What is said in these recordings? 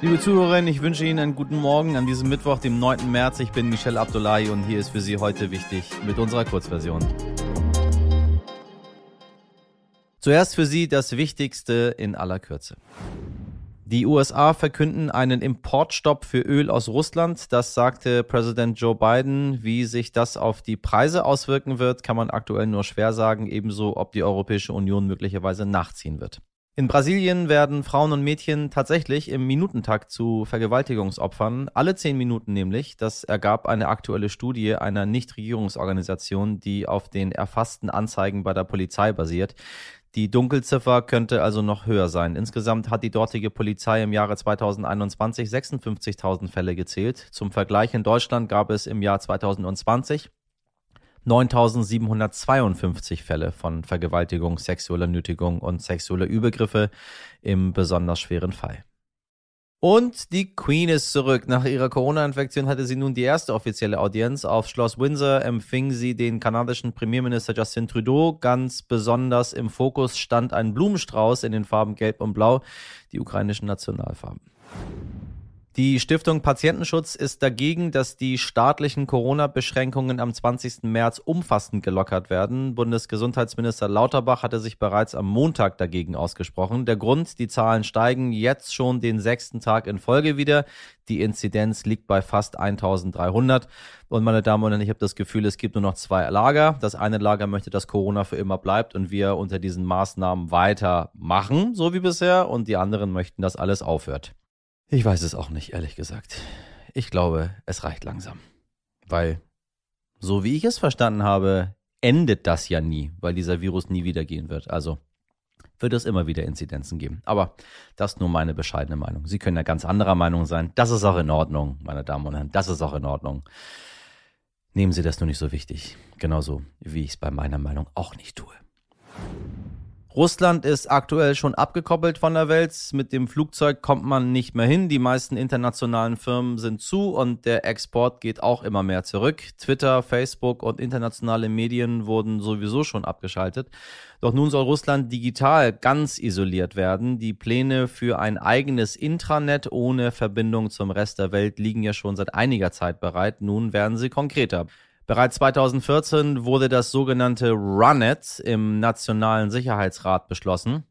Liebe Zuhörerinnen, ich wünsche Ihnen einen guten Morgen an diesem Mittwoch, dem 9. März. Ich bin Michel Abdullahi und hier ist für Sie heute wichtig mit unserer Kurzversion. Zuerst für Sie das Wichtigste in aller Kürze. Die USA verkünden einen Importstopp für Öl aus Russland. Das sagte Präsident Joe Biden. Wie sich das auf die Preise auswirken wird, kann man aktuell nur schwer sagen. Ebenso, ob die Europäische Union möglicherweise nachziehen wird. In Brasilien werden Frauen und Mädchen tatsächlich im Minutentakt zu Vergewaltigungsopfern, alle zehn Minuten nämlich. Das ergab eine aktuelle Studie einer Nichtregierungsorganisation, die auf den erfassten Anzeigen bei der Polizei basiert. Die Dunkelziffer könnte also noch höher sein. Insgesamt hat die dortige Polizei im Jahre 2021 56.000 Fälle gezählt. Zum Vergleich in Deutschland gab es im Jahr 2020 9.752 Fälle von Vergewaltigung, sexueller Nötigung und sexueller Übergriffe im besonders schweren Fall. Und die Queen ist zurück. Nach ihrer Corona-Infektion hatte sie nun die erste offizielle Audienz. Auf Schloss Windsor empfing sie den kanadischen Premierminister Justin Trudeau. Ganz besonders im Fokus stand ein Blumenstrauß in den Farben Gelb und Blau, die ukrainischen Nationalfarben. Die Stiftung Patientenschutz ist dagegen, dass die staatlichen Corona-Beschränkungen am 20. März umfassend gelockert werden. Bundesgesundheitsminister Lauterbach hatte sich bereits am Montag dagegen ausgesprochen. Der Grund, die Zahlen steigen jetzt schon den sechsten Tag in Folge wieder. Die Inzidenz liegt bei fast 1300. Und meine Damen und Herren, ich habe das Gefühl, es gibt nur noch zwei Lager. Das eine Lager möchte, dass Corona für immer bleibt und wir unter diesen Maßnahmen weitermachen, so wie bisher. Und die anderen möchten, dass alles aufhört. Ich weiß es auch nicht, ehrlich gesagt. Ich glaube, es reicht langsam. Weil, so wie ich es verstanden habe, endet das ja nie, weil dieser Virus nie wieder gehen wird. Also wird es immer wieder Inzidenzen geben. Aber das ist nur meine bescheidene Meinung. Sie können ja ganz anderer Meinung sein. Das ist auch in Ordnung, meine Damen und Herren. Das ist auch in Ordnung. Nehmen Sie das nur nicht so wichtig. Genauso wie ich es bei meiner Meinung auch nicht tue. Russland ist aktuell schon abgekoppelt von der Welt. Mit dem Flugzeug kommt man nicht mehr hin. Die meisten internationalen Firmen sind zu und der Export geht auch immer mehr zurück. Twitter, Facebook und internationale Medien wurden sowieso schon abgeschaltet. Doch nun soll Russland digital ganz isoliert werden. Die Pläne für ein eigenes Intranet ohne Verbindung zum Rest der Welt liegen ja schon seit einiger Zeit bereit. Nun werden sie konkreter. Bereits 2014 wurde das sogenannte RUNET im Nationalen Sicherheitsrat beschlossen.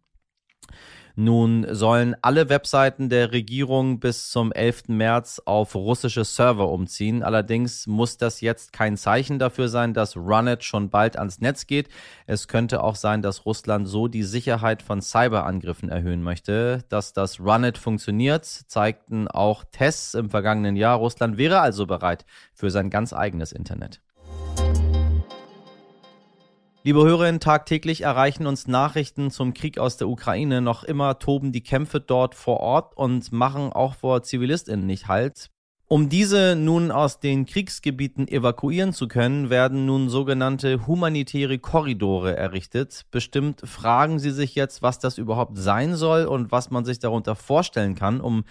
Nun sollen alle Webseiten der Regierung bis zum 11. März auf russische Server umziehen. Allerdings muss das jetzt kein Zeichen dafür sein, dass Runet schon bald ans Netz geht. Es könnte auch sein, dass Russland so die Sicherheit von Cyberangriffen erhöhen möchte. Dass das Runet funktioniert, zeigten auch Tests im vergangenen Jahr. Russland wäre also bereit für sein ganz eigenes Internet. Liebe Hörerinnen, tagtäglich erreichen uns Nachrichten zum Krieg aus der Ukraine. Noch immer toben die Kämpfe dort vor Ort und machen auch vor ZivilistInnen nicht Halt. Um diese nun aus den Kriegsgebieten evakuieren zu können, werden nun sogenannte humanitäre Korridore errichtet. Bestimmt fragen Sie sich jetzt, was das überhaupt sein soll und was man sich darunter vorstellen kann, um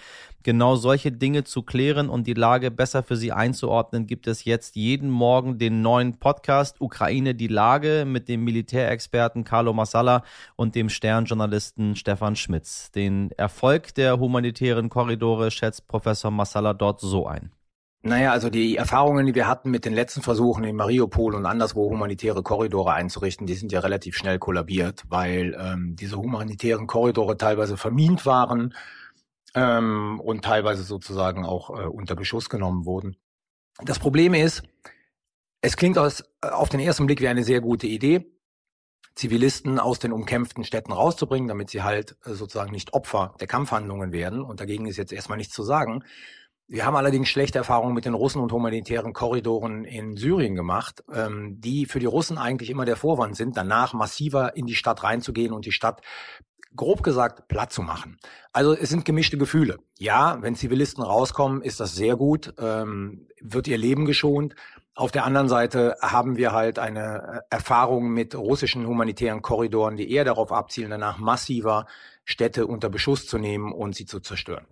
Genau solche Dinge zu klären und die Lage besser für Sie einzuordnen, gibt es jetzt jeden Morgen den neuen Podcast Ukraine die Lage mit dem Militärexperten Carlo Massala und dem Sternjournalisten Stefan Schmitz. Den Erfolg der humanitären Korridore schätzt Professor Massala dort so ein. Naja, also die Erfahrungen, die wir hatten mit den letzten Versuchen in Mariupol und anderswo humanitäre Korridore einzurichten, die sind ja relativ schnell kollabiert, weil ähm, diese humanitären Korridore teilweise vermint waren ähm, und teilweise sozusagen auch äh, unter Beschuss genommen wurden. Das Problem ist, es klingt aus, äh, auf den ersten Blick wie eine sehr gute Idee, Zivilisten aus den umkämpften Städten rauszubringen, damit sie halt äh, sozusagen nicht Opfer der Kampfhandlungen werden. Und dagegen ist jetzt erstmal nichts zu sagen. Wir haben allerdings schlechte Erfahrungen mit den Russen und humanitären Korridoren in Syrien gemacht, ähm, die für die Russen eigentlich immer der Vorwand sind, danach massiver in die Stadt reinzugehen und die Stadt grob gesagt platt zu machen. Also es sind gemischte Gefühle. Ja, wenn Zivilisten rauskommen, ist das sehr gut, ähm, wird ihr Leben geschont. Auf der anderen Seite haben wir halt eine äh, Erfahrung mit russischen humanitären Korridoren, die eher darauf abzielen, danach massiver Städte unter Beschuss zu nehmen und sie zu zerstören.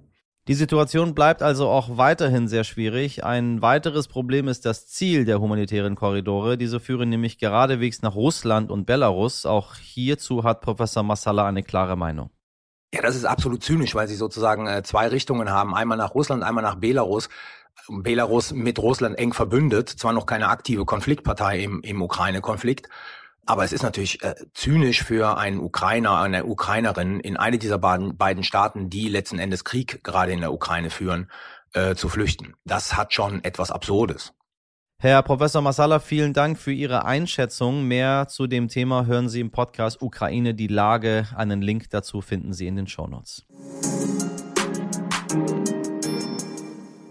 Die Situation bleibt also auch weiterhin sehr schwierig. Ein weiteres Problem ist das Ziel der humanitären Korridore. Diese führen nämlich geradewegs nach Russland und Belarus. Auch hierzu hat Professor Massala eine klare Meinung. Ja, das ist absolut zynisch, weil sie sozusagen äh, zwei Richtungen haben, einmal nach Russland, einmal nach Belarus. Belarus mit Russland eng verbündet, zwar noch keine aktive Konfliktpartei im, im Ukraine-Konflikt, aber es ist natürlich äh, zynisch für einen Ukrainer, eine Ukrainerin in eine dieser beiden, beiden Staaten, die letzten Endes Krieg gerade in der Ukraine führen, äh, zu flüchten. Das hat schon etwas Absurdes. Herr Professor Masala, vielen Dank für Ihre Einschätzung. Mehr zu dem Thema hören Sie im Podcast Ukraine die Lage. Einen Link dazu finden Sie in den Shownotes.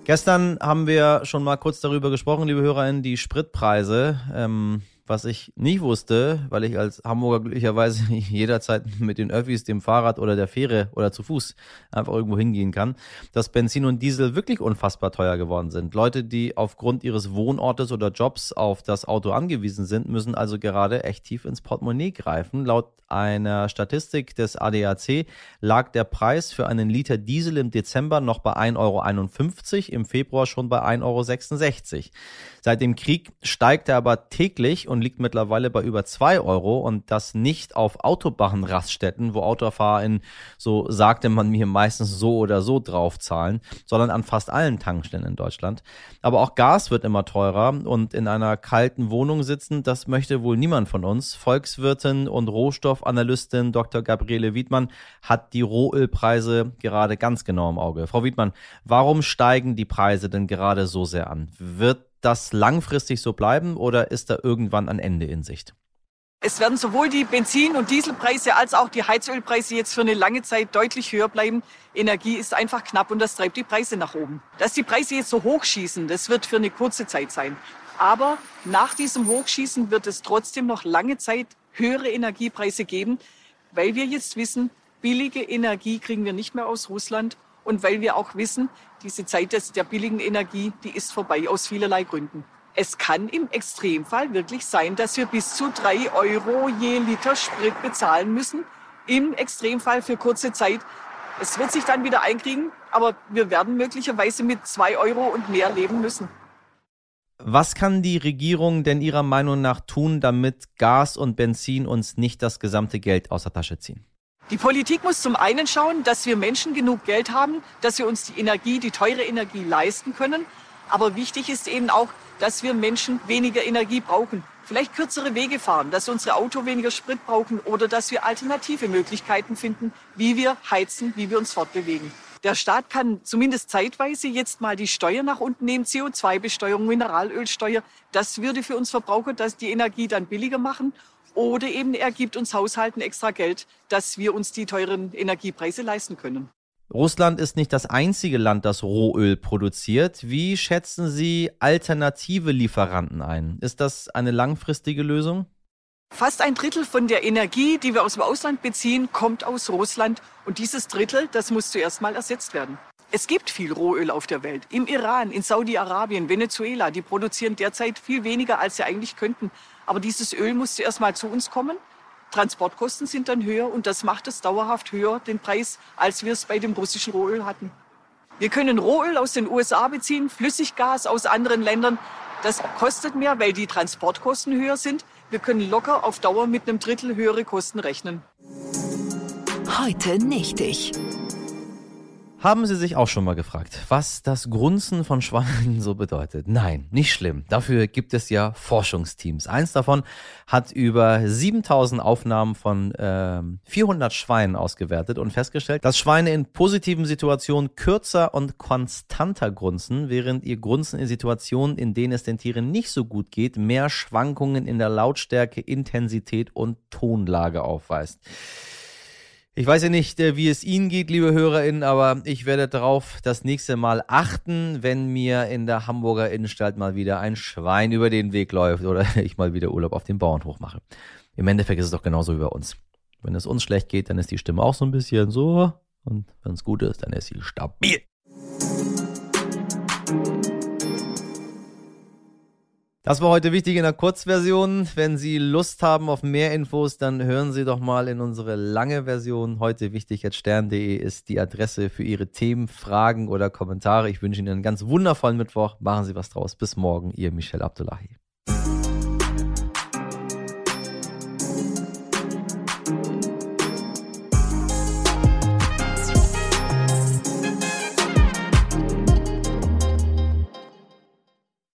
Gestern haben wir schon mal kurz darüber gesprochen, liebe HörerInnen, die Spritpreise. Ähm, was ich nicht wusste, weil ich als Hamburger glücklicherweise jederzeit mit den Öffis, dem Fahrrad oder der Fähre oder zu Fuß einfach irgendwo hingehen kann, dass Benzin und Diesel wirklich unfassbar teuer geworden sind. Leute, die aufgrund ihres Wohnortes oder Jobs auf das Auto angewiesen sind, müssen also gerade echt tief ins Portemonnaie greifen. Laut einer Statistik des ADAC lag der Preis für einen Liter Diesel im Dezember noch bei 1,51 Euro, im Februar schon bei 1,66 Euro. Seit dem Krieg steigt er aber täglich und liegt mittlerweile bei über zwei Euro und das nicht auf Autobahnraststätten, wo AutofahrerInnen, so sagte man mir meistens so oder so drauf zahlen, sondern an fast allen Tankstellen in Deutschland. Aber auch Gas wird immer teurer und in einer kalten Wohnung sitzen, das möchte wohl niemand von uns. Volkswirtin und Rohstoffanalystin Dr. Gabriele Wiedmann hat die Rohölpreise gerade ganz genau im Auge. Frau Wiedmann, warum steigen die Preise denn gerade so sehr an? Wird das langfristig so bleiben oder ist da irgendwann ein Ende in Sicht? Es werden sowohl die Benzin- und Dieselpreise als auch die Heizölpreise jetzt für eine lange Zeit deutlich höher bleiben. Energie ist einfach knapp und das treibt die Preise nach oben. Dass die Preise jetzt so hochschießen, das wird für eine kurze Zeit sein. Aber nach diesem Hochschießen wird es trotzdem noch lange Zeit höhere Energiepreise geben, weil wir jetzt wissen, billige Energie kriegen wir nicht mehr aus Russland und weil wir auch wissen, diese Zeit des, der billigen Energie, die ist vorbei aus vielerlei Gründen. Es kann im Extremfall wirklich sein, dass wir bis zu drei Euro je Liter Sprit bezahlen müssen. Im Extremfall für kurze Zeit. Es wird sich dann wieder einkriegen, aber wir werden möglicherweise mit zwei Euro und mehr leben müssen. Was kann die Regierung denn Ihrer Meinung nach tun, damit Gas und Benzin uns nicht das gesamte Geld aus der Tasche ziehen? Die Politik muss zum einen schauen, dass wir Menschen genug Geld haben, dass wir uns die Energie, die teure Energie leisten können. Aber wichtig ist eben auch, dass wir Menschen weniger Energie brauchen. Vielleicht kürzere Wege fahren, dass unsere Auto weniger Sprit brauchen oder dass wir alternative Möglichkeiten finden, wie wir heizen, wie wir uns fortbewegen. Der Staat kann zumindest zeitweise jetzt mal die Steuer nach unten nehmen, CO2-Besteuerung, Mineralölsteuer. Das würde für uns Verbraucher das die Energie dann billiger machen. Oder eben er gibt uns Haushalten extra Geld, dass wir uns die teuren Energiepreise leisten können. Russland ist nicht das einzige Land, das Rohöl produziert. Wie schätzen Sie alternative Lieferanten ein? Ist das eine langfristige Lösung? Fast ein Drittel von der Energie, die wir aus dem Ausland beziehen, kommt aus Russland. Und dieses Drittel, das muss zuerst mal ersetzt werden. Es gibt viel Rohöl auf der Welt. Im Iran, in Saudi-Arabien, Venezuela, die produzieren derzeit viel weniger, als sie eigentlich könnten. Aber dieses Öl muss zuerst mal zu uns kommen. Transportkosten sind dann höher und das macht es dauerhaft höher, den Preis, als wir es bei dem russischen Rohöl hatten. Wir können Rohöl aus den USA beziehen, Flüssiggas aus anderen Ländern. Das kostet mehr, weil die Transportkosten höher sind. Wir können locker auf Dauer mit einem Drittel höhere Kosten rechnen. Heute nicht ich. Haben Sie sich auch schon mal gefragt, was das Grunzen von Schweinen so bedeutet? Nein, nicht schlimm. Dafür gibt es ja Forschungsteams. Eins davon hat über 7000 Aufnahmen von äh, 400 Schweinen ausgewertet und festgestellt, dass Schweine in positiven Situationen kürzer und konstanter grunzen, während ihr Grunzen in Situationen, in denen es den Tieren nicht so gut geht, mehr Schwankungen in der Lautstärke, Intensität und Tonlage aufweist. Ich weiß ja nicht, äh, wie es Ihnen geht, liebe HörerInnen, aber ich werde darauf das nächste Mal achten, wenn mir in der Hamburger Innenstadt mal wieder ein Schwein über den Weg läuft oder ich mal wieder Urlaub auf dem Bauernhof mache. Im Endeffekt ist es doch genauso wie bei uns. Wenn es uns schlecht geht, dann ist die Stimme auch so ein bisschen so und wenn es gut ist, dann ist sie stabil. Das war heute wichtig in der Kurzversion. Wenn Sie Lust haben auf mehr Infos, dann hören Sie doch mal in unsere lange Version. Heute wichtig at stern.de ist die Adresse für Ihre Themen, Fragen oder Kommentare. Ich wünsche Ihnen einen ganz wundervollen Mittwoch. Machen Sie was draus. Bis morgen, Ihr Michel Abdullahi.